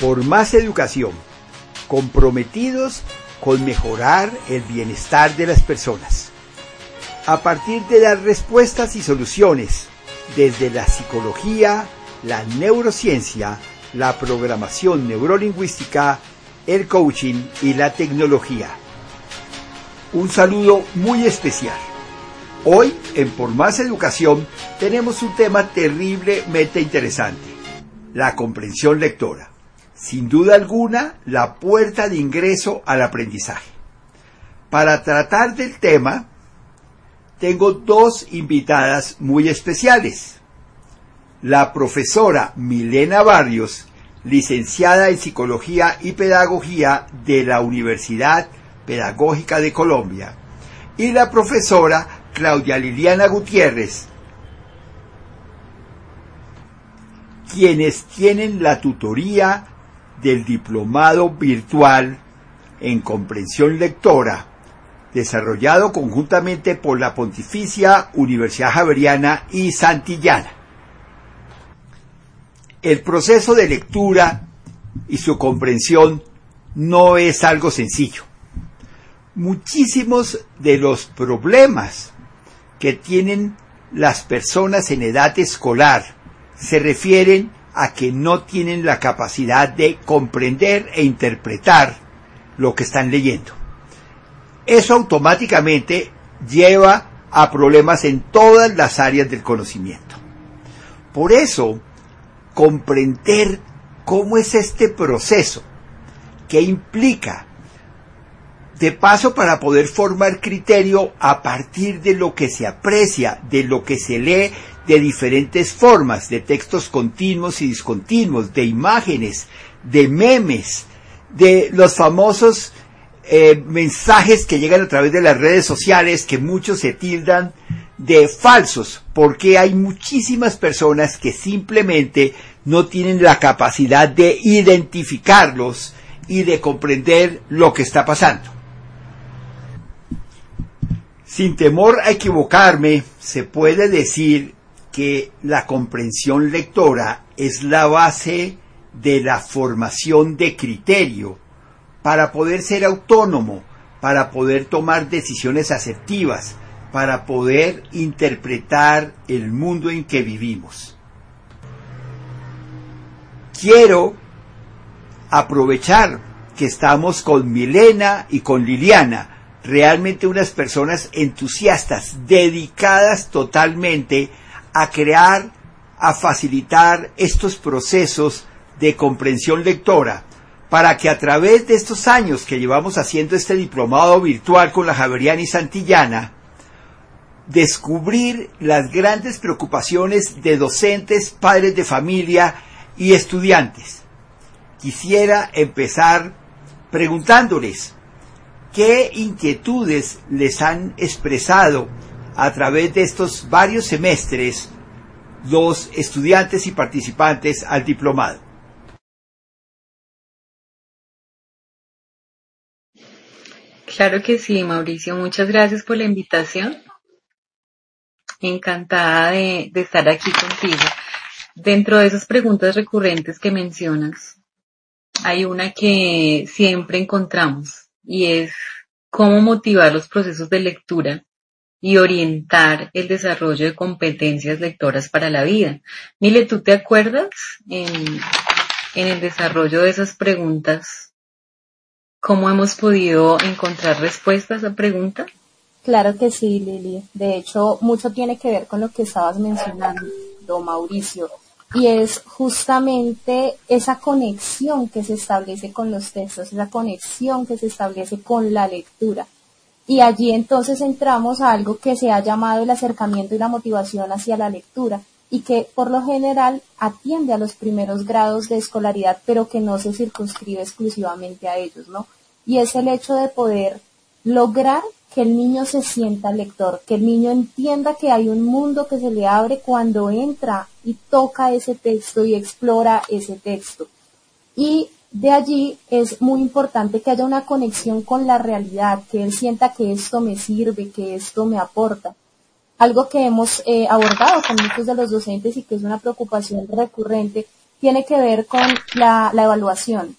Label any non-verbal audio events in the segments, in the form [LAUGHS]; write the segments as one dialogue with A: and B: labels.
A: por más educación, comprometidos con mejorar el bienestar de las personas. A partir de dar respuestas y soluciones desde la psicología, la neurociencia, la programación neurolingüística, el coaching y la tecnología. Un saludo muy especial. Hoy en Por Más Educación tenemos un tema terriblemente interesante, la comprensión lectora sin duda alguna, la puerta de ingreso al aprendizaje. Para tratar del tema, tengo dos invitadas muy especiales. La profesora Milena Barrios, licenciada en Psicología y Pedagogía de la Universidad Pedagógica de Colombia, y la profesora Claudia Liliana Gutiérrez, quienes tienen la tutoría del diplomado virtual en comprensión lectora, desarrollado conjuntamente por la Pontificia Universidad Javeriana y Santillana. El proceso de lectura y su comprensión no es algo sencillo. Muchísimos de los problemas que tienen las personas en edad escolar se refieren a que no tienen la capacidad de comprender e interpretar lo que están leyendo. Eso automáticamente lleva a problemas en todas las áreas del conocimiento. Por eso, comprender cómo es este proceso, que implica, de paso para poder formar criterio a partir de lo que se aprecia, de lo que se lee de diferentes formas, de textos continuos y discontinuos, de imágenes, de memes, de los famosos eh, mensajes que llegan a través de las redes sociales que muchos se tildan de falsos, porque hay muchísimas personas que simplemente no tienen la capacidad de identificarlos y de comprender lo que está pasando. Sin temor a equivocarme, se puede decir que la comprensión lectora es la base de la formación de criterio para poder ser autónomo, para poder tomar decisiones asertivas, para poder interpretar el mundo en que vivimos. Quiero aprovechar que estamos con Milena y con Liliana, realmente unas personas entusiastas, dedicadas totalmente a crear, a facilitar estos procesos de comprensión lectora para que a través de estos años que llevamos haciendo este diplomado virtual con la Javeriana y Santillana, descubrir las grandes preocupaciones de docentes, padres de familia y estudiantes. Quisiera empezar preguntándoles qué inquietudes les han expresado a través de estos varios semestres los estudiantes y participantes al diplomado.
B: Claro que sí, Mauricio. Muchas gracias por la invitación. Encantada de, de estar aquí contigo. Dentro de esas preguntas recurrentes que mencionas, hay una que siempre encontramos y es cómo motivar los procesos de lectura y orientar el desarrollo de competencias lectoras para la vida. Mile, ¿tú te acuerdas en, el desarrollo de esas preguntas cómo hemos podido encontrar respuestas a esa pregunta?
C: Claro que sí, Lili. De hecho, mucho tiene que ver con lo que estabas mencionando, Mauricio, y es justamente esa conexión que se establece con los textos, esa conexión que se establece con la lectura y allí entonces entramos a algo que se ha llamado el acercamiento y la motivación hacia la lectura y que por lo general atiende a los primeros grados de escolaridad, pero que no se circunscribe exclusivamente a ellos, ¿no? Y es el hecho de poder lograr que el niño se sienta lector, que el niño entienda que hay un mundo que se le abre cuando entra y toca ese texto y explora ese texto. Y de allí es muy importante que haya una conexión con la realidad, que él sienta que esto me sirve, que esto me aporta. Algo que hemos eh, abordado con muchos de los docentes y que es una preocupación recurrente tiene que ver con la, evaluación.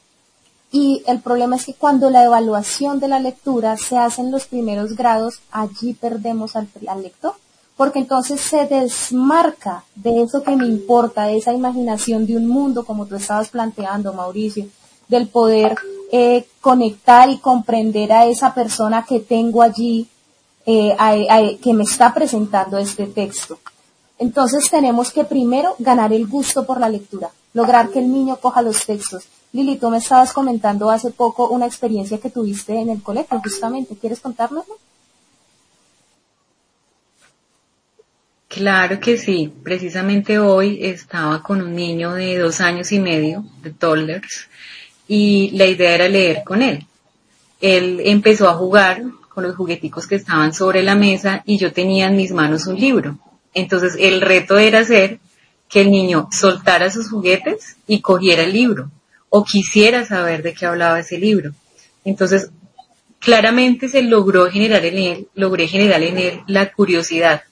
C: Y el problema es que cuando la evaluación de la lectura se hace en los primeros grados, allí perdemos al lector porque entonces se desmarca de eso que me importa, de esa imaginación de un mundo, como tú estabas planteando, Mauricio, del poder eh, conectar y comprender a esa persona que tengo allí, eh, que me está presentando este texto. Entonces tenemos que primero ganar el gusto por la lectura, lograr que el niño coja los textos. Lili, tú me estabas comentando hace poco una experiencia que tuviste en el colegio, justamente. ¿Quieres contárnoslo?
B: Claro que sí. Precisamente hoy estaba con un niño de dos años y medio, de toddlers, y la idea era leer con él. Él empezó a jugar con los jugueticos que estaban sobre la mesa y yo tenía en mis manos un libro. Entonces el reto era hacer que el niño soltara sus juguetes y cogiera el libro o quisiera saber de qué hablaba ese libro. Entonces, claramente se logró generar en él, logré generar en él la curiosidad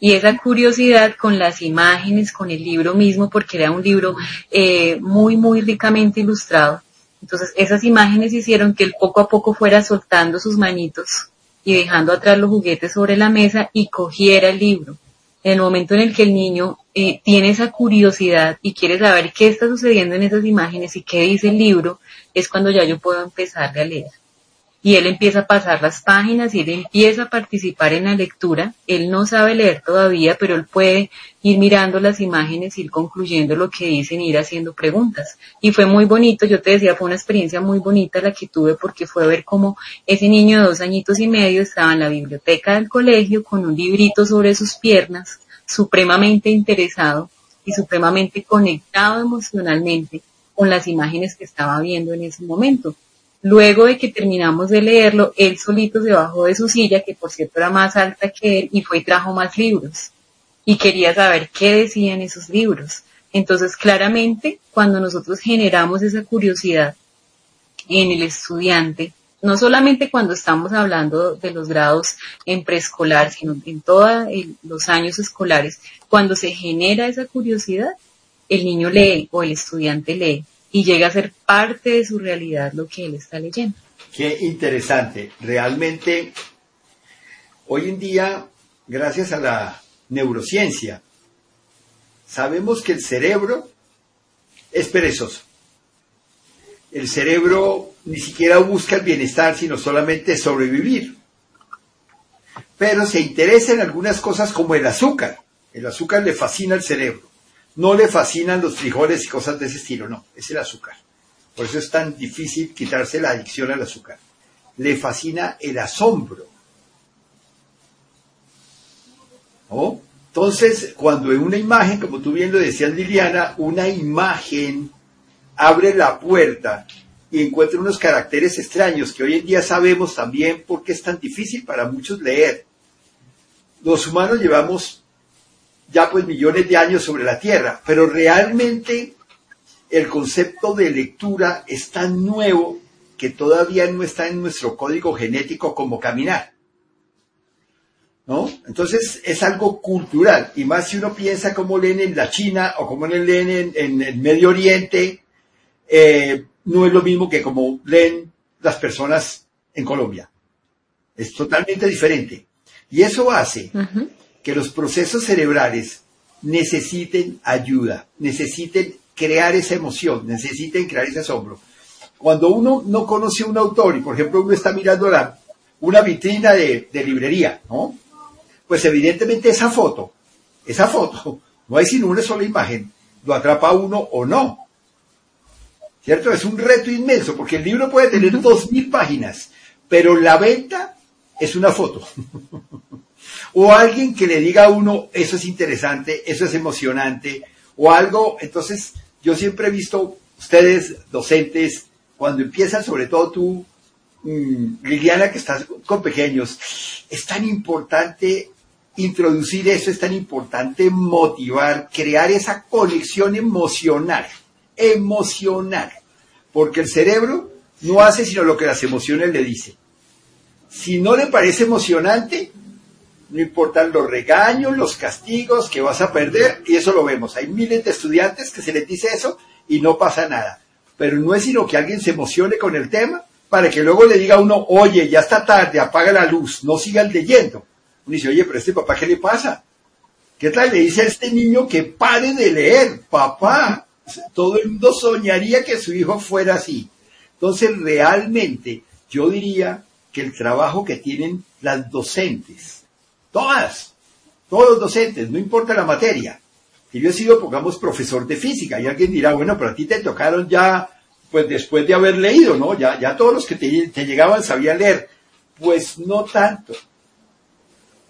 B: y esa curiosidad con las imágenes, con el libro mismo, porque era un libro eh, muy, muy ricamente ilustrado. Entonces esas imágenes hicieron que él poco a poco fuera soltando sus manitos y dejando atrás los juguetes sobre la mesa y cogiera el libro. En el momento en el que el niño eh, tiene esa curiosidad y quiere saber qué está sucediendo en esas imágenes y qué dice el libro, es cuando ya yo puedo empezar a leer y él empieza a pasar las páginas y él empieza a participar en la lectura. Él no sabe leer todavía, pero él puede ir mirando las imágenes, ir concluyendo lo que dicen, ir haciendo preguntas. Y fue muy bonito, yo te decía, fue una experiencia muy bonita la que tuve porque fue ver cómo ese niño de dos añitos y medio estaba en la biblioteca del colegio con un librito sobre sus piernas, supremamente interesado y supremamente conectado emocionalmente con las imágenes que estaba viendo en ese momento. Luego de que terminamos de leerlo, él solito se bajó de su silla, que por cierto era más alta que él, y fue y trajo más libros. Y quería saber qué decían esos libros. Entonces, claramente, cuando nosotros generamos esa curiosidad en el estudiante, no solamente cuando estamos hablando de los grados en preescolar, sino en todos los años escolares, cuando se genera esa curiosidad, el niño lee o el estudiante lee y llega a ser parte de su realidad lo que él está leyendo.
A: Qué interesante. Realmente, hoy en día, gracias a la neurociencia, sabemos que el cerebro es perezoso. El cerebro ni siquiera busca el bienestar, sino solamente sobrevivir. Pero se interesa en algunas cosas como el azúcar. El azúcar le fascina al cerebro. No le fascinan los frijoles y cosas de ese estilo, no, es el azúcar. Por eso es tan difícil quitarse la adicción al azúcar. Le fascina el asombro. Entonces, cuando en una imagen, como tú bien lo decías Liliana, una imagen abre la puerta y encuentra unos caracteres extraños que hoy en día sabemos también por qué es tan difícil para muchos leer. Los humanos llevamos ya pues millones de años sobre la Tierra, pero realmente el concepto de lectura es tan nuevo que todavía no está en nuestro código genético como caminar. ¿No? Entonces es algo cultural, y más si uno piensa cómo leen en la China o cómo leen en, el Medio Oriente, eh, no es lo mismo que como leen las personas en Colombia. Es totalmente diferente. Y eso hace que los procesos cerebrales necesiten ayuda, necesiten crear esa emoción, necesiten crear ese asombro. Cuando uno no conoce a un autor y, por ejemplo, uno está mirando la, una vitrina de, librería, ¿no? Pues evidentemente esa foto, esa foto, [LAUGHS] no hay sino una sola imagen, lo atrapa uno o no. ¿Cierto? Es un reto inmenso, porque el libro puede tener dos mil páginas, pero la venta es una foto. [LAUGHS] o alguien que le diga a uno, eso es interesante, eso es emocionante, o algo, entonces yo siempre he visto ustedes, docentes, cuando empiezan, sobre todo tú, mm, Liliana, que estás con pequeños, es tan importante introducir eso, es tan importante motivar, crear esa conexión emocional, emocional, porque el cerebro no hace sino lo que las emociones le dicen. Si no le parece emocionante, no importan los regaños, los castigos que vas a perder, y eso lo vemos. Hay miles de estudiantes que se les dice eso y no pasa nada. Pero no es sino que alguien se emocione con el tema para que luego le diga a uno, oye, ya está tarde, apaga la luz, no sigan leyendo. Uno dice, oye, pero este papá, ¿qué le pasa? ¿Qué tal le dice a este niño que pare de leer? Papá, todo el mundo soñaría que su hijo fuera así. Entonces, realmente, yo diría que el trabajo que tienen las docentes, todas, todos los docentes, no importa la materia, que yo he sido, pongamos, profesor de física, y alguien dirá, bueno, pero a ti te tocaron ya pues después de haber leído, ¿no? Ya, ya todos los que te, llegaban sabían leer. Pues no tanto.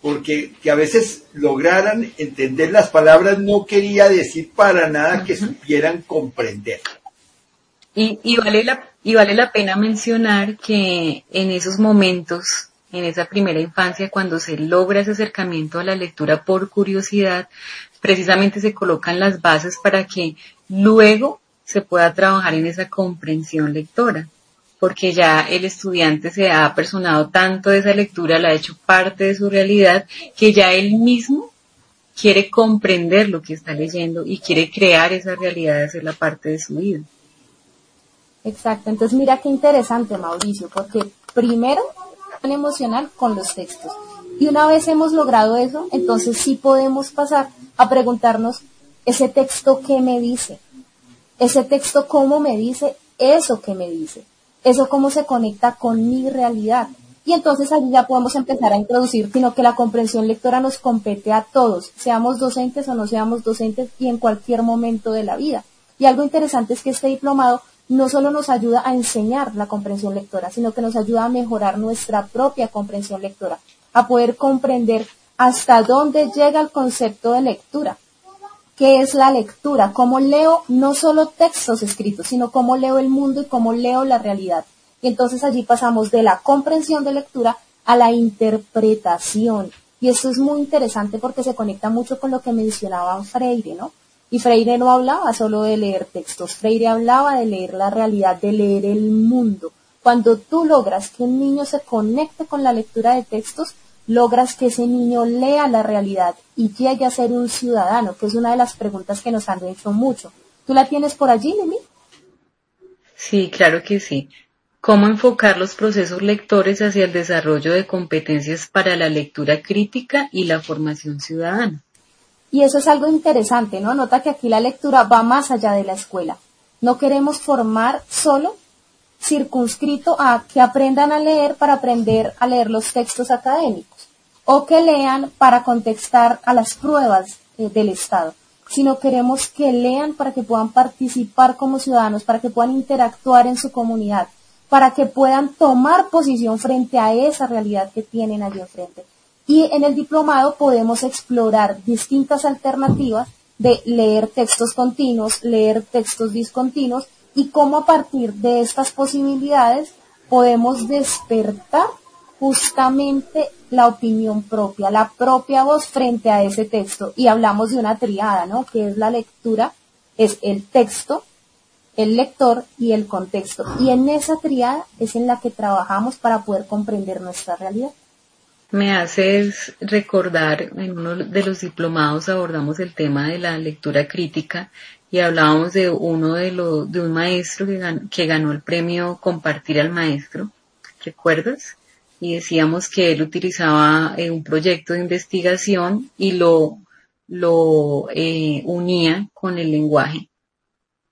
A: Porque que a veces lograran entender las palabras no quería decir para nada que supieran comprender.
B: Y, y, vale la, y vale la pena mencionar que en esos momentos, en esa primera infancia, cuando se logra ese acercamiento a la lectura por curiosidad, precisamente se colocan las bases para que luego se pueda trabajar en esa comprensión lectora, porque ya el estudiante se ha apersonado tanto de esa lectura, la ha hecho parte de su realidad, que ya él mismo quiere comprender lo que está leyendo y quiere crear esa realidad de hacerla parte de su vida.
C: Exacto, entonces mira qué interesante Mauricio, porque primero emocional con los textos. Y una vez hemos logrado eso, entonces sí podemos pasar a preguntarnos, ¿ese texto qué me dice? ese texto cómo me dice eso que me dice, eso cómo se conecta con mi realidad. Y entonces allí ya podemos empezar a introducir, sino que la comprensión lectora nos compete a todos, seamos docentes o no seamos docentes y en cualquier momento de la vida. Y algo interesante es que este diplomado no solo nos ayuda a enseñar la comprensión lectora, sino que nos ayuda a mejorar nuestra propia comprensión lectora, a poder comprender hasta dónde llega el concepto de lectura, qué es la lectura, cómo leo no solo textos escritos, sino cómo leo el mundo y cómo leo la realidad. Y entonces allí pasamos de la comprensión de lectura a la interpretación. Y esto es muy interesante porque se conecta mucho con lo que mencionaba Freire, ¿no? Y Freire no hablaba solo de leer textos, Freire hablaba de leer la realidad, de leer el mundo. Cuando tú logras que un niño se conecte con la lectura de textos, logras que ese niño lea la realidad y llegue a ser un ciudadano, que es una de las preguntas que nos han hecho mucho. ¿Tú la tienes por allí, Lili?
B: Sí, claro que sí. ¿Cómo enfocar los procesos lectores hacia el desarrollo de competencias para la lectura crítica y la formación ciudadana?
C: Y eso es algo interesante, ¿no? Nota que aquí la lectura va más allá de la escuela. No queremos formar solo circunscrito a que aprendan a leer para aprender a leer los textos académicos o que lean para contestar a las pruebas eh, del Estado, sino queremos que lean para que puedan participar como ciudadanos, para que puedan interactuar en su comunidad, para que puedan tomar posición frente a esa realidad que tienen allí enfrente. Y en el diplomado podemos explorar distintas alternativas de leer textos continuos, leer textos discontinuos y cómo a partir de estas posibilidades podemos despertar justamente la opinión propia, la propia voz frente a ese texto. Y hablamos de una triada, ¿no? Que es la lectura, es el texto, el lector y el contexto. Y en esa triada es en la que trabajamos para poder comprender nuestra realidad.
B: Me haces recordar, en uno de los diplomados abordamos el tema de la lectura crítica y hablábamos de uno de los, de un maestro que ganó, el premio Compartir al Maestro, ¿recuerdas? Y decíamos que él utilizaba eh, un proyecto de investigación y lo, lo eh, unía con el lenguaje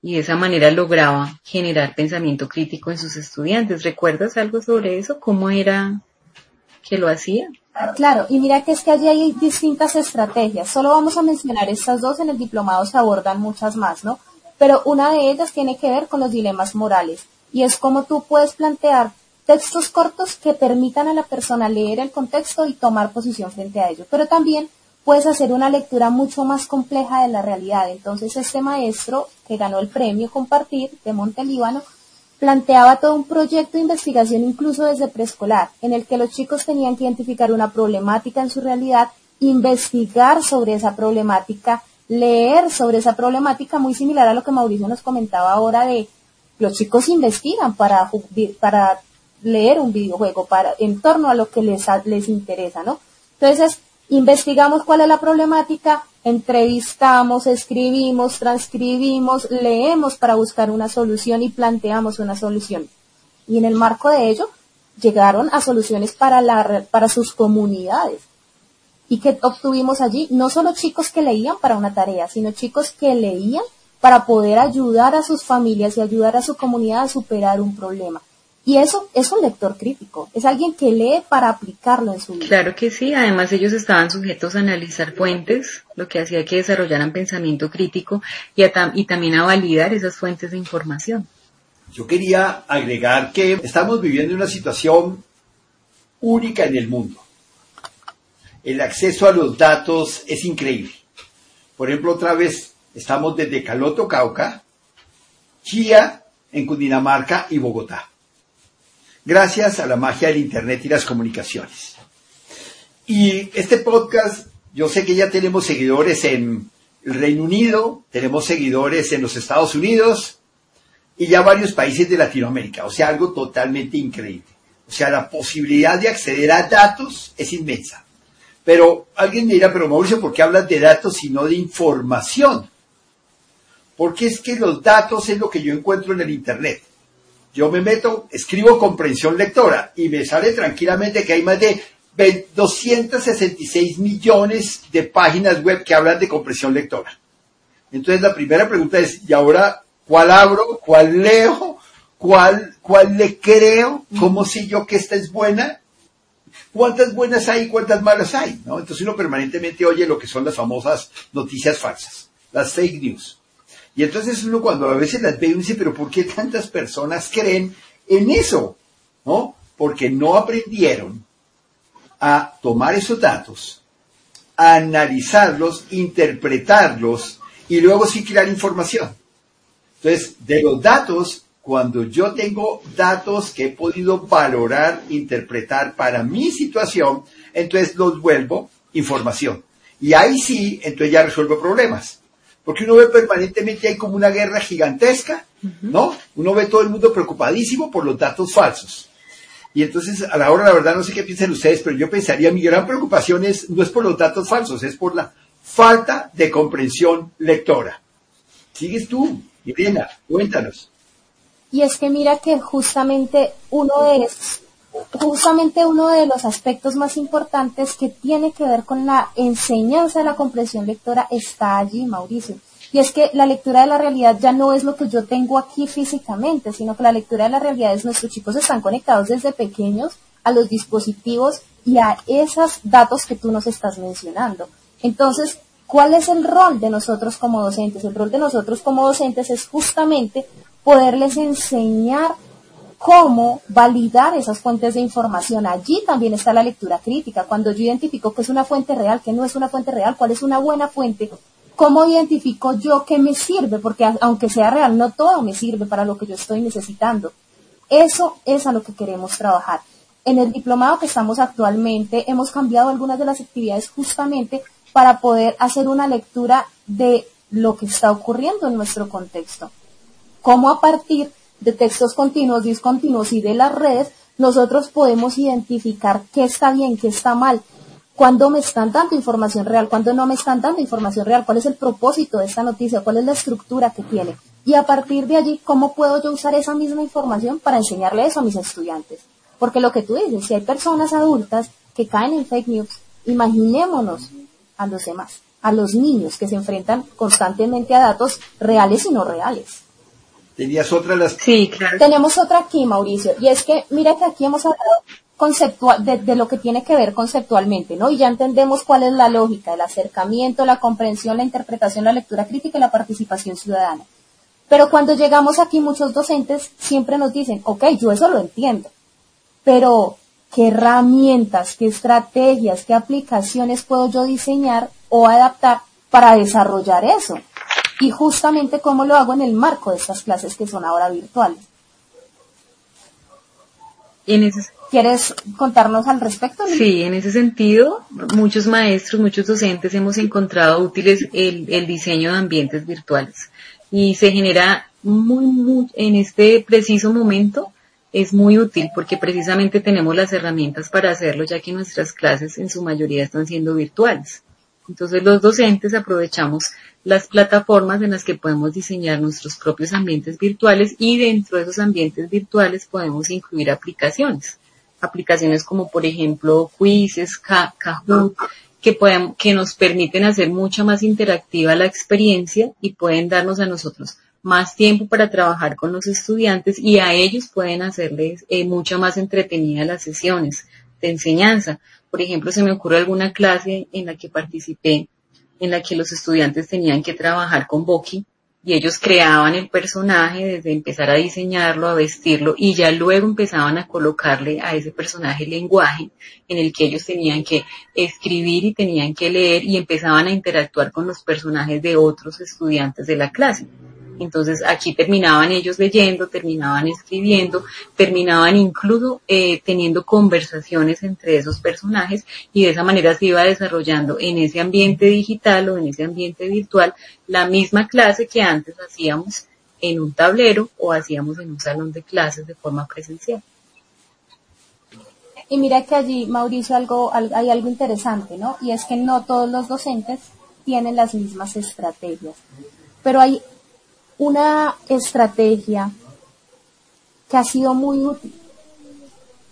B: y de esa manera lograba generar pensamiento crítico en sus estudiantes. ¿Recuerdas algo sobre eso? ¿Cómo era que lo hacía?
C: Claro, y mira que es que allí hay distintas estrategias. Solo vamos a mencionar estas dos, en el diplomado se abordan muchas más, ¿no? Pero una de ellas tiene que ver con los dilemas morales y es cómo tú puedes plantear textos cortos que permitan a la persona leer el contexto y tomar posición frente a ello. Pero también puedes hacer una lectura mucho más compleja de la realidad. Entonces este maestro que ganó el premio Compartir de Montelíbano planteaba todo un proyecto de investigación incluso desde preescolar, en el que los chicos tenían que identificar una problemática en su realidad, investigar sobre esa problemática, leer sobre esa problemática, muy similar a lo que Mauricio nos comentaba ahora de los chicos investigan para, para leer un videojuego, para, en torno a lo que les, les interesa, ¿no? Entonces, investigamos cuál es la problemática, entrevistamos, escribimos, transcribimos, leemos para buscar una solución y planteamos una solución. Y en el marco de ello, llegaron a soluciones para, la, para sus comunidades. ¿Y que obtuvimos allí? No solo chicos que leían para una tarea, sino chicos que leían para poder ayudar a sus familias y ayudar a su comunidad a superar un problema. Y eso es un lector crítico, es alguien que lee para aplicarlo en su vida.
B: Claro que sí, además ellos estaban sujetos a analizar fuentes, lo que hacía que desarrollaran pensamiento crítico y, y también a validar esas fuentes de información.
A: Yo quería agregar que estamos viviendo una situación única en el mundo. El acceso a los datos es increíble. Por ejemplo, otra vez estamos desde Caloto, Cauca, Chía, en Cundinamarca y Bogotá gracias a la magia del Internet y las comunicaciones. Y este podcast, yo sé que ya tenemos seguidores en el Reino Unido, tenemos seguidores en los Estados Unidos y ya varios países de Latinoamérica, o sea, algo totalmente increíble. O sea, la posibilidad de acceder a datos es inmensa. Pero alguien me dirá, pero Mauricio, ¿por qué hablas de datos y no de información? Porque es que los datos es lo que yo encuentro en el Internet yo me meto, escribo comprensión lectora y me sale tranquilamente que hay más de 266 millones de páginas web que hablan de comprensión lectora. Entonces la primera pregunta es, ¿y ahora cuál abro? ¿Cuál leo? ¿Cuál, cuál le creo? ¿Cómo sé yo que esta es buena? ¿Cuántas buenas hay y cuántas malas hay? ¿no? Entonces uno permanentemente oye lo que son las famosas noticias falsas, las fake news. Y entonces uno cuando a veces las ve y dice, pero ¿por qué tantas personas creen en eso? ¿No? Porque no aprendieron a tomar esos datos, a analizarlos, interpretarlos y luego sí crear información. Entonces, de los datos, cuando yo tengo datos que he podido valorar, interpretar para mi situación, entonces los vuelvo información. Y ahí sí, entonces ya resuelvo problemas. Porque uno ve permanentemente hay como una guerra gigantesca, ¿no? Uno ve todo el mundo preocupadísimo por los datos falsos. Y entonces, a la hora, la verdad, no sé qué piensan ustedes, pero yo pensaría, mi gran preocupación es, no es por los datos falsos, es por la falta de comprensión lectora. Sigues tú, Irina, cuéntanos.
C: Y es que mira que justamente uno de justamente uno de los aspectos más importantes que tiene que ver con la enseñanza de la comprensión lectora está allí, Mauricio. Y es que la lectura de la realidad ya no es lo que yo tengo aquí físicamente, sino que la lectura de la realidad es nuestros chicos están conectados desde pequeños a los dispositivos y a esos datos que tú nos estás mencionando. Entonces, ¿cuál es el rol de nosotros como docentes? El rol de nosotros como docentes es justamente poderles enseñar cómo validar esas fuentes de información. Allí también está la lectura crítica. Cuando yo identifico que es una fuente real, que no es una fuente real, cuál es una buena fuente, cómo identifico yo qué me sirve, porque aunque sea real, no todo me sirve para lo que yo estoy necesitando. Eso es a lo que queremos trabajar. En el diplomado que estamos actualmente hemos cambiado algunas de las actividades justamente para poder hacer una lectura de lo que está ocurriendo en nuestro contexto. Cómo a partir de textos continuos, discontinuos y de las redes, nosotros podemos identificar qué está bien, qué está mal, cuándo me están dando información real, cuándo no me están dando información real, cuál es el propósito de esta noticia, cuál es la estructura que tiene. Y a partir de allí, ¿cómo puedo yo usar esa misma información para enseñarle eso a mis estudiantes? Porque lo que tú dices, si hay personas adultas que caen en fake news, imaginémonos a los demás, a los niños que se enfrentan constantemente a datos reales y no reales.
A: ¿Tenías otra las...
C: Sí, claro. Tenemos otra aquí, Mauricio, y es que mira que aquí hemos hablado conceptual, de, lo que tiene que ver conceptualmente, ¿no? Y ya entendemos cuál es la lógica, el acercamiento, la comprensión, la interpretación, la lectura crítica y la participación ciudadana. Pero cuando llegamos aquí, muchos docentes siempre nos dicen, ok, yo eso lo entiendo, pero ¿qué herramientas, qué estrategias, qué aplicaciones puedo yo diseñar o adaptar para desarrollar eso? Y justamente cómo lo hago en el marco de estas clases que son ahora virtuales. ¿Quieres contarnos al respecto?
B: Sí, en ese sentido, muchos maestros, muchos docentes hemos encontrado útiles el, el diseño de ambientes virtuales y se genera muy, muy, en este preciso momento es muy útil porque precisamente tenemos las herramientas para hacerlo ya que nuestras clases en su mayoría están siendo virtuales. Entonces los docentes aprovechamos las plataformas en las que podemos diseñar nuestros propios ambientes virtuales y dentro de esos ambientes virtuales podemos incluir aplicaciones. Aplicaciones como por ejemplo Quizzes, Kahoot, que, que nos permiten hacer mucha más interactiva la experiencia y pueden darnos a nosotros más tiempo para trabajar con los estudiantes y a ellos pueden hacerles eh, mucho más entretenida las sesiones de enseñanza. Por ejemplo, se me ocurre alguna clase en la que participé, en la que los estudiantes tenían que trabajar con Boki y ellos creaban el personaje desde empezar a diseñarlo, a vestirlo y ya luego empezaban a colocarle a ese personaje lenguaje en el que ellos tenían que escribir y tenían que leer y empezaban a interactuar con los personajes de otros estudiantes de la clase. Entonces aquí terminaban ellos leyendo, terminaban escribiendo, terminaban incluso eh, teniendo conversaciones entre esos personajes y de esa manera se iba desarrollando en ese ambiente digital o en ese ambiente virtual la misma clase que antes hacíamos en un tablero o hacíamos en un salón de clases de forma presencial.
C: Y mira que allí, Mauricio, algo, hay algo interesante, ¿no? Y es que no todos los docentes tienen las mismas estrategias. Pero hay una estrategia que ha sido muy útil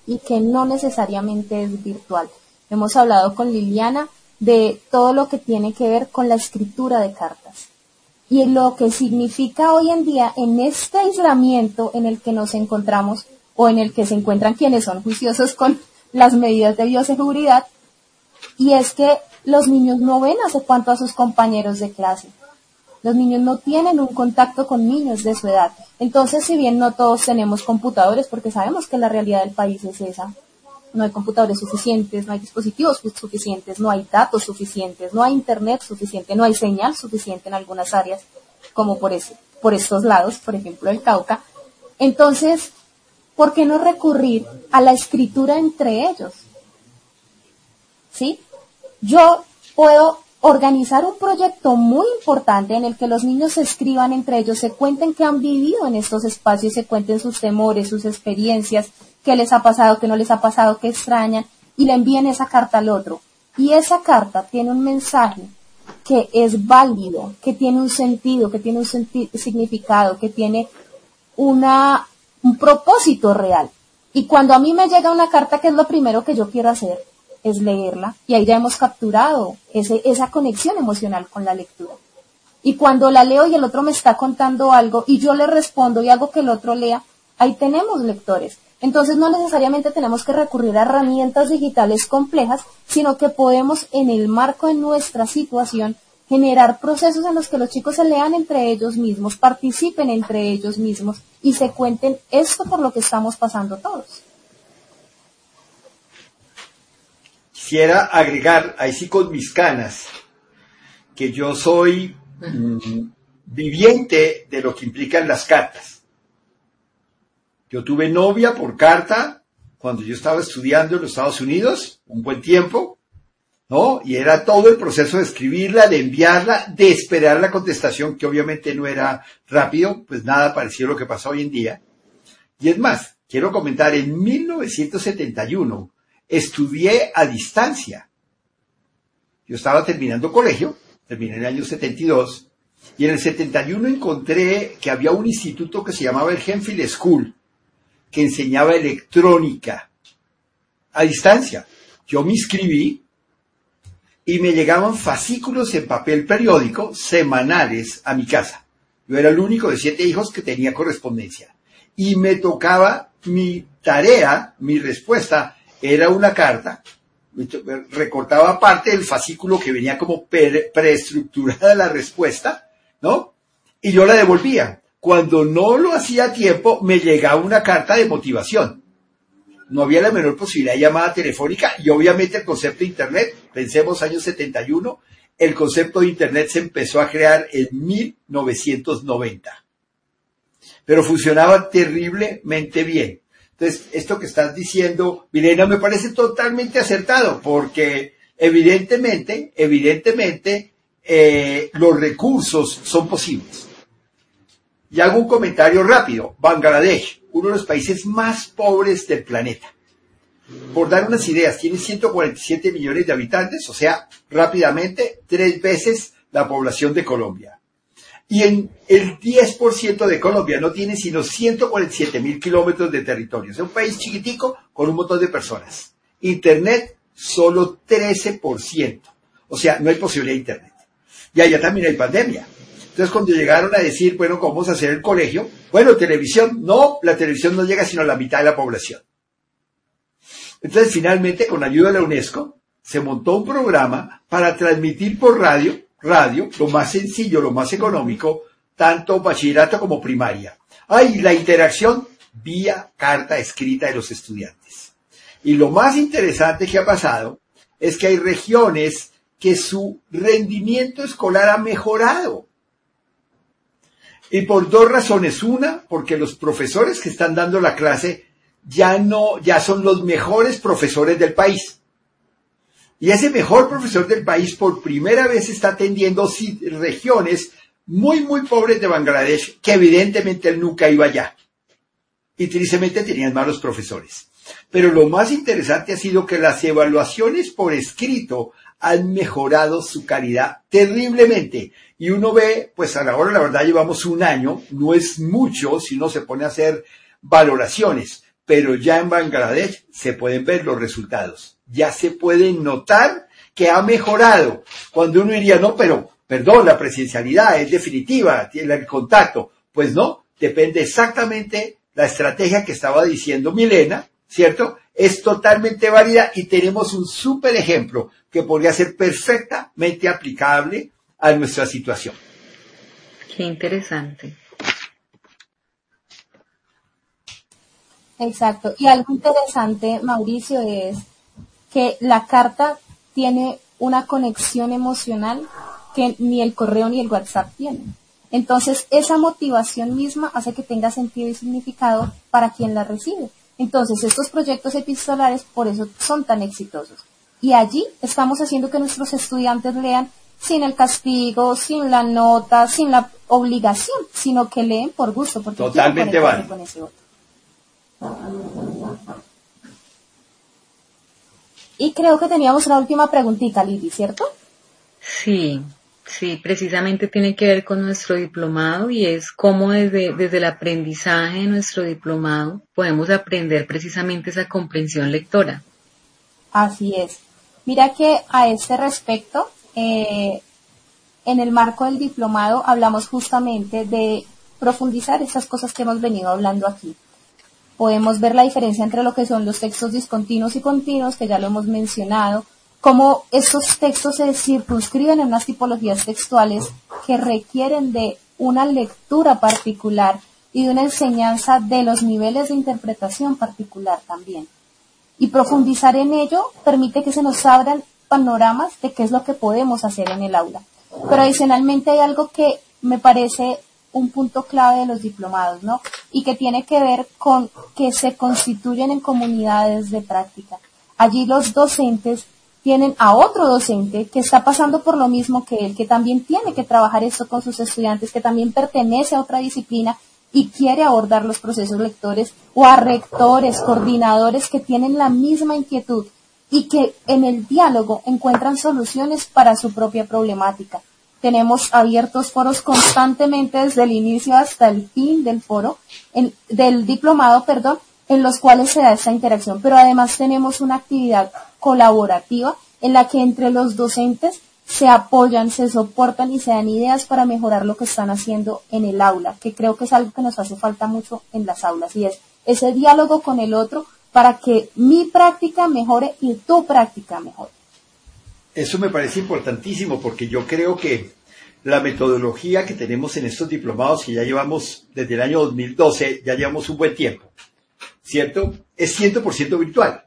C: y que no necesariamente es virtual. Hemos hablado con Liliana de todo lo que tiene que ver con la escritura de cartas y lo que significa hoy en día en este aislamiento en el que nos encontramos o en el que se encuentran quienes son juiciosos con las medidas de bioseguridad y es que los niños no ven hace cuánto a sus compañeros de clase los niños no tienen un contacto con niños de su edad. Entonces, si bien no todos tenemos computadores, porque sabemos que la realidad del país es esa, no hay computadores suficientes, no hay dispositivos suficientes, no hay datos suficientes, no hay internet suficiente, no hay señal suficiente en algunas áreas, como por, por estos lados, por ejemplo el Cauca. Entonces, ¿por qué no recurrir a la escritura entre ellos? ¿Sí? Yo puedo organizar un proyecto muy importante en el que los niños se escriban entre ellos, se cuenten qué han vivido en estos espacios, se cuenten sus temores, sus experiencias, qué les ha pasado, qué no les ha pasado, qué extrañan, y le envíen esa carta al otro. Y esa carta tiene un mensaje que es válido, que tiene un sentido, que tiene un significado, que tiene una, un propósito real. Y cuando a mí me llega una carta, que es lo primero que yo quiero hacer, es leerla y ahí ya hemos capturado ese, esa conexión emocional con la lectura. Y cuando la leo y el otro me está contando algo y yo le respondo y hago que el otro lea, ahí tenemos lectores. Entonces no necesariamente tenemos que recurrir a herramientas digitales complejas, sino que podemos en el marco de nuestra situación generar procesos en los que los chicos se lean entre ellos mismos, participen entre ellos mismos y se cuenten esto por lo que estamos pasando todos.
A: Quisiera agregar, ahí sí con mis canas, que yo soy mm, viviente de lo que implican las cartas. Yo tuve novia por carta cuando yo estaba estudiando en los Estados Unidos, un buen tiempo, ¿no? Y era todo el proceso de escribirla, de enviarla, de esperar la contestación, que obviamente no era rápido, pues nada parecido a lo que pasa hoy en día. Y es más, quiero comentar, en 1971, estudié a distancia. Yo estaba terminando colegio, terminé en el año 72, y en el 71 encontré que había un instituto que se llamaba el Genfield School, que enseñaba electrónica a distancia. Yo me inscribí y me llegaban fascículos en papel periódico semanales a mi casa. Yo era el único de siete hijos que tenía correspondencia. Y me tocaba mi tarea, mi respuesta, era una carta, recortaba parte del fascículo que venía como preestructurada la respuesta, ¿no? Y yo la devolvía. Cuando no lo hacía a tiempo, me llegaba una carta de motivación. No había la menor posibilidad de llamada telefónica y obviamente el concepto de Internet, pensemos años 71, el concepto de Internet se empezó a crear en 1990. Pero funcionaba terriblemente bien. Entonces, esto que estás diciendo, Milena, me parece totalmente acertado, porque evidentemente, evidentemente, eh, los recursos son posibles. Y hago un comentario rápido. Bangladesh, uno de los países más pobres del planeta. Por dar unas ideas, tiene 147 millones de habitantes, o sea, rápidamente tres veces la población de Colombia. Y en el 10% de Colombia no tiene sino 147 mil kilómetros de territorio. Es un país chiquitico con un montón de personas. Internet, solo 13%. O sea, no hay posibilidad de Internet. Y allá también hay pandemia. Entonces, cuando llegaron a decir, bueno, ¿cómo vamos a hacer el colegio? Bueno, televisión, no, la televisión no llega sino a la mitad de la población. Entonces, finalmente, con ayuda de la UNESCO, se montó un programa para transmitir por radio, radio, lo más sencillo, lo más económico, tanto bachillerato como primaria. Hay la interacción vía carta escrita de los estudiantes. Y lo más interesante que ha pasado es que hay regiones que su rendimiento escolar ha mejorado. Y por dos razones. Una, porque los profesores que están dando la clase ya no, ya son los mejores profesores del país. Y ese mejor profesor del país por primera vez está atendiendo regiones muy, muy pobres de Bangladesh, que evidentemente él nunca iba allá. Y tristemente tenían malos profesores. Pero lo más interesante ha sido que las evaluaciones por escrito han mejorado su calidad terriblemente. Y uno ve, pues a la hora, la verdad, llevamos un año, no es mucho si uno se pone a hacer valoraciones, pero ya en Bangladesh se pueden ver los resultados. Ya se puede notar que ha mejorado. Cuando uno diría, no, pero, perdón, la presencialidad es definitiva, tiene el contacto. Pues no, depende exactamente la estrategia que estaba diciendo Milena, ¿cierto? Es totalmente válida y tenemos un súper ejemplo que podría ser perfectamente aplicable a nuestra situación.
B: Qué interesante.
C: Exacto. Y algo interesante, Mauricio, es que la carta tiene una conexión emocional que ni el correo ni el WhatsApp tienen. Entonces, esa motivación misma hace que tenga sentido y significado para quien la recibe. Entonces, estos proyectos epistolares por eso son tan exitosos. Y allí estamos haciendo que nuestros estudiantes lean sin el castigo, sin la nota, sin la obligación, sino que leen por gusto, porque
A: Totalmente vale. con ese otro.
C: Y creo que teníamos una última preguntita, Lili, ¿cierto?
B: Sí, sí, precisamente tiene que ver con nuestro diplomado y es cómo desde, desde el aprendizaje de nuestro diplomado podemos aprender precisamente esa comprensión lectora.
C: Así es. Mira que a este respecto, eh, en el marco del diplomado hablamos justamente de profundizar esas cosas que hemos venido hablando aquí podemos ver la diferencia entre lo que son los textos discontinuos y continuos, que ya lo hemos mencionado, cómo estos textos se circunscriben en unas tipologías textuales que requieren de una lectura particular y de una enseñanza de los niveles de interpretación particular también. Y profundizar en ello permite que se nos abran panoramas de qué es lo que podemos hacer en el aula. Pero adicionalmente hay algo que me parece un punto clave de los diplomados, ¿no? Y que tiene que ver con que se constituyen en comunidades de práctica. Allí los docentes tienen a otro docente que está pasando por lo mismo que él, que también tiene que trabajar esto con sus estudiantes, que también pertenece a otra disciplina y quiere abordar los procesos lectores, o a rectores, coordinadores que tienen la misma inquietud y que en el diálogo encuentran soluciones para su propia problemática. Tenemos abiertos foros constantemente desde el inicio hasta el fin del foro, del diplomado, perdón, en los cuales se da esta interacción. Pero además tenemos una actividad colaborativa en la que entre los docentes se apoyan, se soportan y se dan ideas para mejorar lo que están haciendo en el aula, que creo que es algo que nos hace falta mucho en las aulas y es ese diálogo con el otro para que mi práctica mejore y tu práctica mejore.
A: Eso me parece importantísimo porque yo creo que la metodología que tenemos en estos diplomados que ya llevamos desde el año 2012, ya llevamos un buen tiempo, ¿cierto? Es 100% virtual.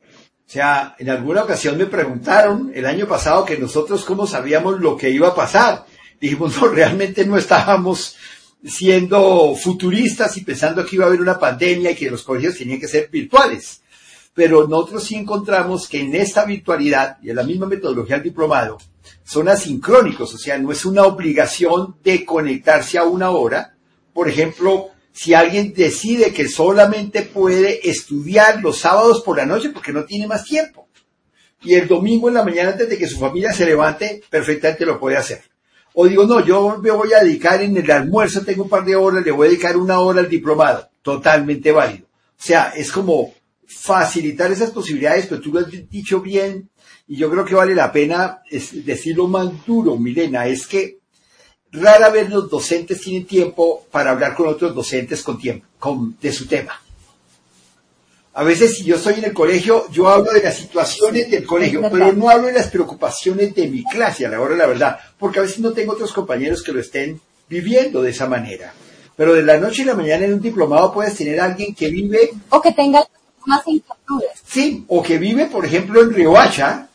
A: O sea, en alguna ocasión me preguntaron el año pasado que nosotros cómo sabíamos lo que iba a pasar. Dijimos, no, realmente no estábamos siendo futuristas y pensando que iba a haber una pandemia y que los colegios tenían que ser virtuales pero nosotros sí encontramos que en esta virtualidad y en la misma metodología del diplomado son asincrónicos, o sea, no es una obligación de conectarse a una hora. Por ejemplo, si alguien decide que solamente puede estudiar los sábados por la noche porque no tiene más tiempo. Y el domingo en la mañana antes de que su familia se levante, perfectamente lo puede hacer. O digo, no, yo me voy a dedicar en el almuerzo, tengo un par de horas, le voy a dedicar una hora al diplomado. Totalmente válido. O sea, es como facilitar esas posibilidades, pero tú lo has dicho bien, y yo creo que vale la pena decirlo más duro, Milena, es que rara vez los docentes tienen tiempo para hablar con otros docentes con tiempo, con, de su tema. A veces si yo estoy en el colegio, yo hablo de las situaciones del colegio, pero no hablo de las preocupaciones de mi clase a la hora de la verdad, porque a veces no tengo otros compañeros que lo estén viviendo de esa manera. Pero de la noche a la mañana en un diplomado puedes tener a alguien que vive...
C: O que tenga más inquietudes.
A: Sí, o que vive, por ejemplo, en Riohacha,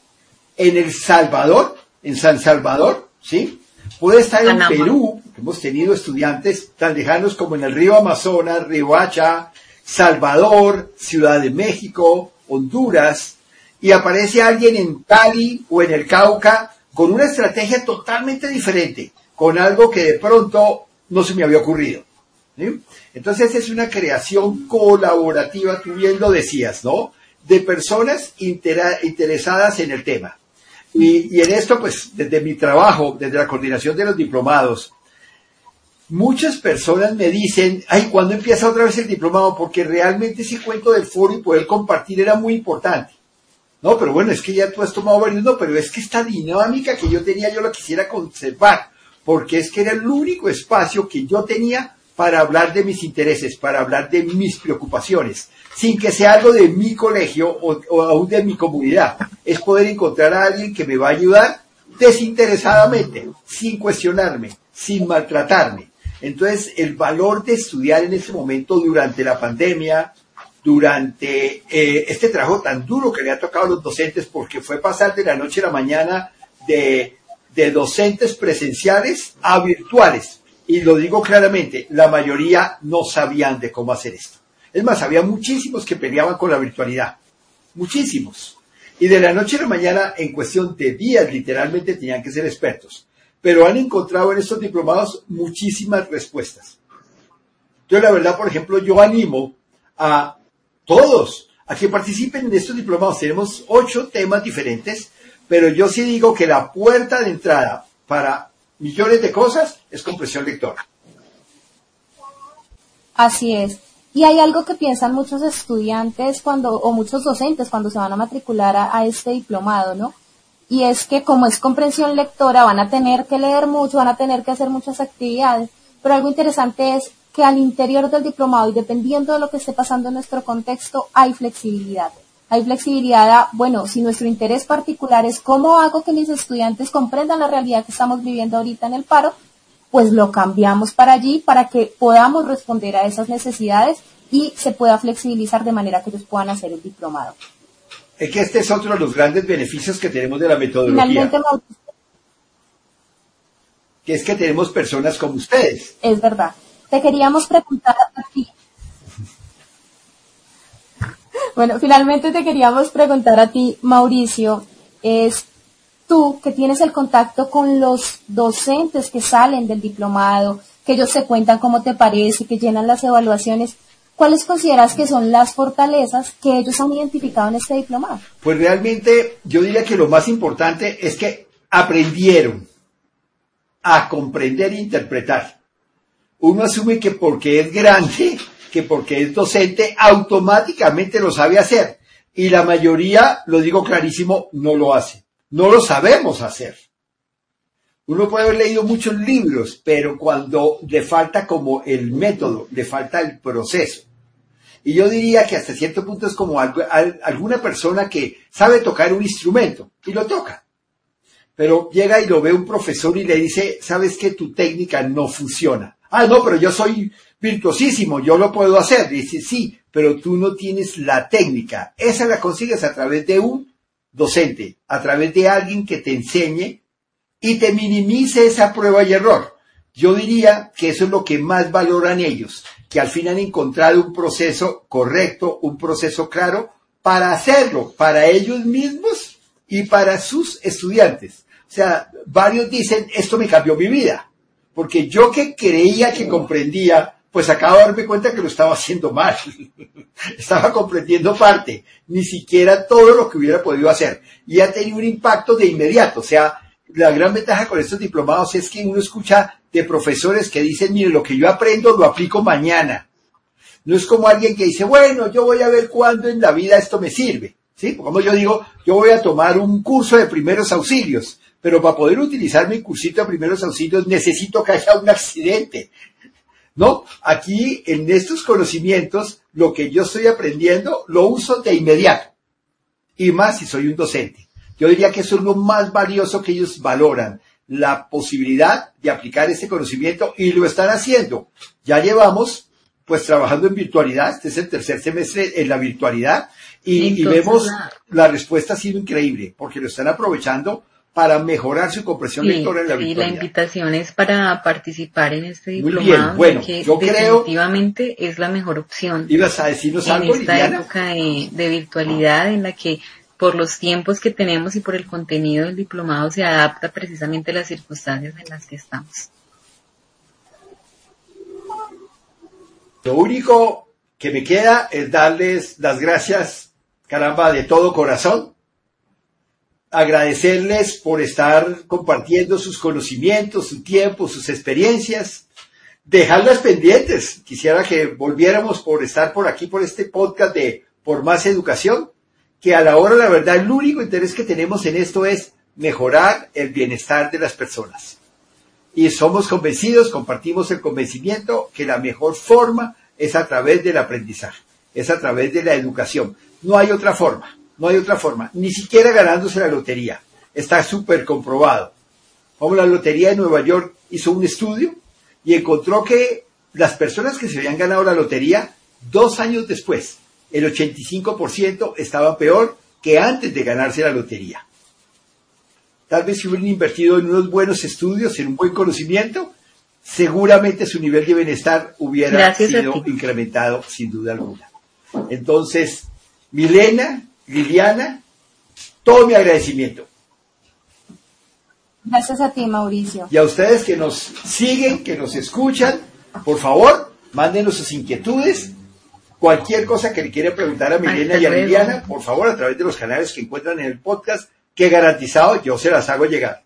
A: en El Salvador, en San Salvador, ¿sí? Puede estar en Perú, hemos tenido estudiantes tan lejanos como en el río Amazonas, Riohacha, Salvador, Ciudad de México, Honduras, y aparece alguien en Cali o en el Cauca con una estrategia totalmente diferente, con algo que de pronto no se me había ocurrido. Entonces es una creación colaborativa, tú bien lo decías, ¿no? De personas interesadas en el tema. Y, y en esto, pues, desde mi trabajo, desde la coordinación de los diplomados, muchas personas me dicen, ay, ¿cuándo empieza otra vez el diplomado? Porque realmente ese cuento del foro y poder compartir era muy importante. No, pero bueno, es que ya tú has tomado varios, no, pero es que esta dinámica que yo tenía yo la quisiera conservar, porque es que era el único espacio que yo tenía para hablar de mis intereses, para hablar de mis preocupaciones, sin que sea algo de mi colegio o, aún de mi comunidad. Es poder encontrar a alguien que me va a ayudar desinteresadamente, sin cuestionarme, sin maltratarme. Entonces, el valor de estudiar en ese momento durante la pandemia, durante eh, este trabajo tan duro que le ha tocado a los docentes, porque fue pasar de la noche a la mañana de docentes presenciales a virtuales. Y lo digo claramente, la mayoría no sabían de cómo hacer esto. Es más, había muchísimos que peleaban con la virtualidad. Muchísimos. Y de la noche a la mañana, en cuestión de días, literalmente tenían que ser expertos pero han encontrado en estos diplomados muchísimas respuestas. Yo la verdad, por ejemplo, yo animo a todos a que participen en estos diplomados. Tenemos ocho temas diferentes, pero yo sí digo que la puerta de entrada para millones de cosas es compresión lectora.
C: Así es. Y hay algo que piensan muchos estudiantes cuando, o muchos docentes cuando se van a matricular a este diplomado, ¿no? y es que como es comprensión lectora van a tener que leer mucho, van a tener que hacer muchas actividades, pero algo interesante es que al interior del diplomado y dependiendo de lo que esté pasando en nuestro contexto hay flexibilidad. Hay flexibilidad a, bueno, si nuestro interés particular es cómo hago que mis estudiantes comprendan la realidad que estamos viviendo ahorita en el paro, pues lo cambiamos para allí para que podamos responder a esas necesidades y se pueda flexibilizar de manera que ellos puedan hacer el diplomado.
A: Es que este es otro de los grandes beneficios que tenemos de la metodología. Que es que tenemos personas como ustedes.
C: Es verdad. Te queríamos preguntar a ti. Bueno, finalmente te queríamos preguntar a ti, Mauricio, es tú que tienes el contacto con los docentes que salen del diplomado, que ellos se cuentan cómo te parece, que llenan las evaluaciones, ¿Cuáles consideras que son las fortalezas que ellos han identificado en este diplomado?
A: Pues realmente yo diría que lo más importante es que aprendieron a comprender e interpretar. Uno asume que porque es grande, que porque es docente, automáticamente lo sabe hacer. Y la mayoría, lo digo clarísimo, no lo hace. No lo sabemos hacer. Uno puede haber leído muchos libros, pero cuando le falta como el método, le falta el proceso, y yo diría que hasta cierto punto es como alguna persona que sabe tocar un instrumento y lo toca. Pero llega y lo ve un profesor y le dice, sabes que tu técnica no funciona. Ah, no, pero yo soy virtuosísimo, yo lo puedo hacer. Dice, sí, pero tú no tienes la técnica. Esa la consigues a través de un docente, a través de alguien que te enseñe y te minimice esa prueba y error. Yo diría que eso es lo que más valoran ellos, que al fin han encontrado un proceso correcto, un proceso claro para hacerlo, para ellos mismos y para sus estudiantes. O sea, varios dicen, esto me cambió mi vida, porque yo que creía que comprendía, pues acabo de darme cuenta que lo estaba haciendo mal. [LAUGHS] estaba comprendiendo parte, ni siquiera todo lo que hubiera podido hacer. Y ha tenido un impacto de inmediato. O sea, la gran ventaja con estos diplomados es que uno escucha de profesores que dicen, mire, lo que yo aprendo lo aplico mañana. No es como alguien que dice, bueno, yo voy a ver cuándo en la vida esto me sirve. ¿Sí? Como yo digo, yo voy a tomar un curso de primeros auxilios, pero para poder utilizar mi cursito de primeros auxilios necesito que haya un accidente. ¿No? Aquí, en estos conocimientos, lo que yo estoy aprendiendo lo uso de inmediato. Y más si soy un docente. Yo diría que eso es lo más valioso que ellos valoran, la posibilidad de aplicar este conocimiento y lo están haciendo. Ya llevamos pues trabajando en virtualidad, este es el tercer semestre en la virtualidad y, vemos la... respuesta ha sido increíble porque lo están aprovechando para mejorar su comprensión lectora en la virtualidad.
B: Y la invitación es para participar en este diplomado,
A: bueno, que yo
B: definitivamente es la mejor opción.
A: ¿Ibas a decirnos en
B: esta época de virtualidad en la que por los tiempos que tenemos y por el contenido del diplomado se adapta precisamente a las circunstancias en las que estamos.
A: Lo único que me queda es darles las gracias, caramba, de todo corazón. Agradecerles por estar compartiendo sus conocimientos, su tiempo, sus experiencias. Dejarlas pendientes. Quisiera que volviéramos por estar por aquí, por este podcast de Por Más Educación que a la hora, la verdad, el único interés que tenemos en esto es mejorar el bienestar de las personas. Y somos convencidos, compartimos el convencimiento que la mejor forma es a través del aprendizaje, es a través de la educación. No hay otra forma, no hay otra forma, ni siquiera ganándose la lotería. Está súper comprobado. Como la Lotería de Nueva York hizo un estudio y encontró que las personas que se habían ganado la lotería, dos años después, el 85% estaba peor que antes de ganarse la lotería. Tal vez si hubieran invertido en unos buenos estudios, en un buen conocimiento, seguramente su nivel de bienestar hubiera sido incrementado sin duda alguna. Entonces, Milena, Liliana, todo mi agradecimiento.
C: Gracias a ti, Mauricio.
A: Y a ustedes que nos siguen, que nos escuchan, por favor, mándenos sus inquietudes Cualquier cosa que le quiera preguntar a Milena y a Liliana, por favor, a través de los canales que encuentran en el podcast, que garantizado yo se las hago llegar.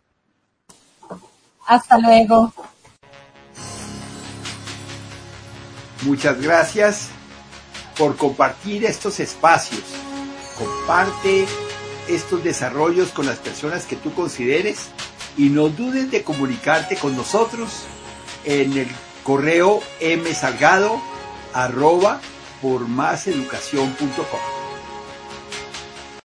C: Hasta luego.
A: Muchas gracias por compartir estos espacios. Comparte estos desarrollos con las personas que tú consideres y no dudes de comunicarte con nosotros en el correo msalgado arroba por máseducación.com.